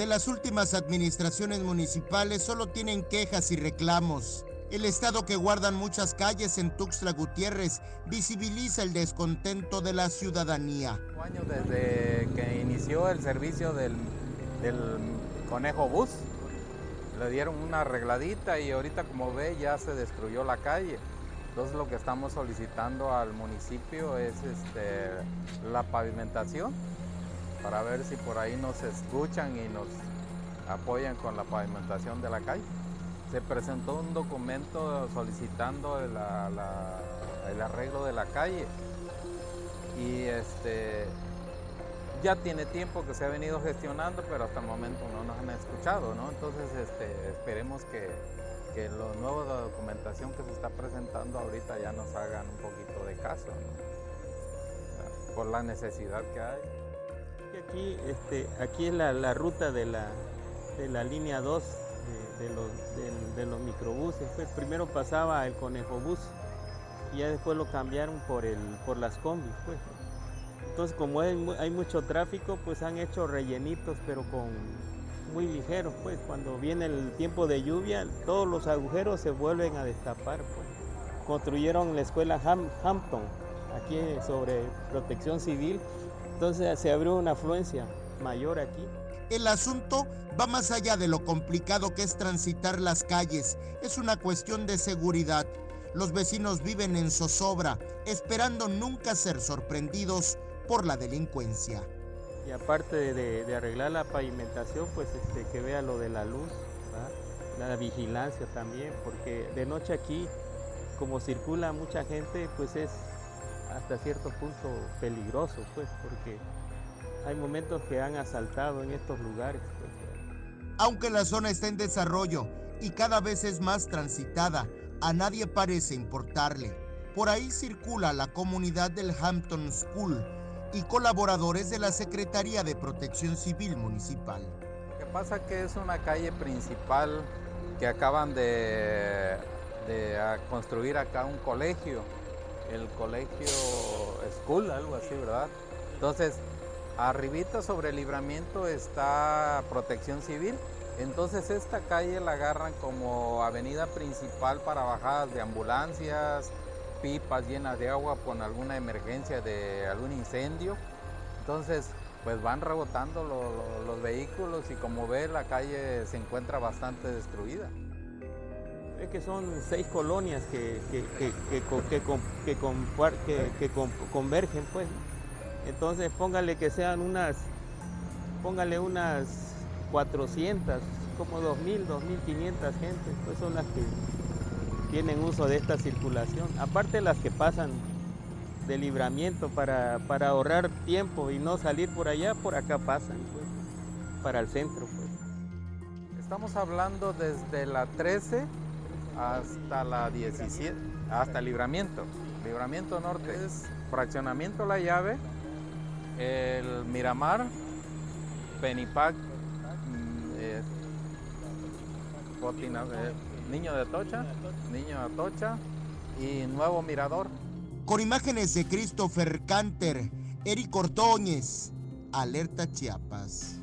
De las últimas administraciones municipales solo tienen quejas y reclamos. El estado que guardan muchas calles en Tuxtla Gutiérrez visibiliza el descontento de la ciudadanía. años desde que inició el servicio del, del conejo bus, le dieron una arregladita y ahorita como ve ya se destruyó la calle. Entonces lo que estamos solicitando al municipio es este, la pavimentación para ver si por ahí nos escuchan y nos apoyan con la pavimentación de la calle. Se presentó un documento solicitando el, arreglo de la calle y este, ya tiene tiempo que se ha venido gestionando, pero hasta el momento no nos han escuchado, ¿no? Entonces este, esperemos que, que la nueva documentación que se está presentando ahorita ya nos hagan un poquito de caso, por la necesidad que hay. Aquí, este, aquí es la, ruta de la, de la línea 2 de, los, de, los, microbuses. Pues primero pasaba el conejo bus y ya después lo cambiaron por, el, por las combis. Pues. Entonces como hay, hay mucho tráfico, pues han hecho rellenitos, pero con muy ligeros. Pues cuando viene el tiempo de lluvia, todos los agujeros se vuelven a destapar. Pues. Construyeron la escuela Hampton, aquí sobre protección civil, entonces se abrió una afluencia mayor aquí. El asunto va más allá de lo complicado que es transitar las calles. Es una cuestión de seguridad. Los vecinos viven en zozobra, esperando nunca ser sorprendidos por la delincuencia. Y aparte de, arreglar la pavimentación, pues este, que vea lo de la luz, la vigilancia también, porque de noche aquí, como circula mucha gente, pues es hasta cierto punto peligroso, pues, porque hay momentos que han asaltado en estos lugares. Pues. Aunque la zona está en desarrollo y cada vez es más transitada, a nadie parece importarle. Por ahí circula la comunidad del Hampton School y colaboradores de la Secretaría de Protección Civil Municipal. Lo que pasa es que es una calle principal que acaban de, de construir acá un colegio el colegio School, algo así, ¿verdad? Entonces, arribita sobre el libramiento está protección civil. Entonces esta calle la agarran como avenida principal para bajadas de ambulancias, pipas llenas de agua con alguna emergencia de algún incendio. Entonces, pues van rebotando los vehículos y como ve la calle se encuentra bastante destruida. Es que son seis colonias que, que, convergen, pues. Entonces póngale que sean unas, póngale unas 400, como 2.000, 2.500 gentes, pues son las que tienen uso de esta circulación. Aparte las que pasan de libramiento para, para ahorrar tiempo y no salir por allá, por acá pasan, pues, para el centro. Pues. Estamos hablando desde la 13 hasta la 17, hasta el libramiento. Libramiento norte es fraccionamiento La Llave, el Miramar, Penipac, mm, eh, Niño de Atocha, Niño de Atocha y Nuevo Mirador. Con imágenes de Christopher Canter, Eric Ordóñez, Alerta Chiapas.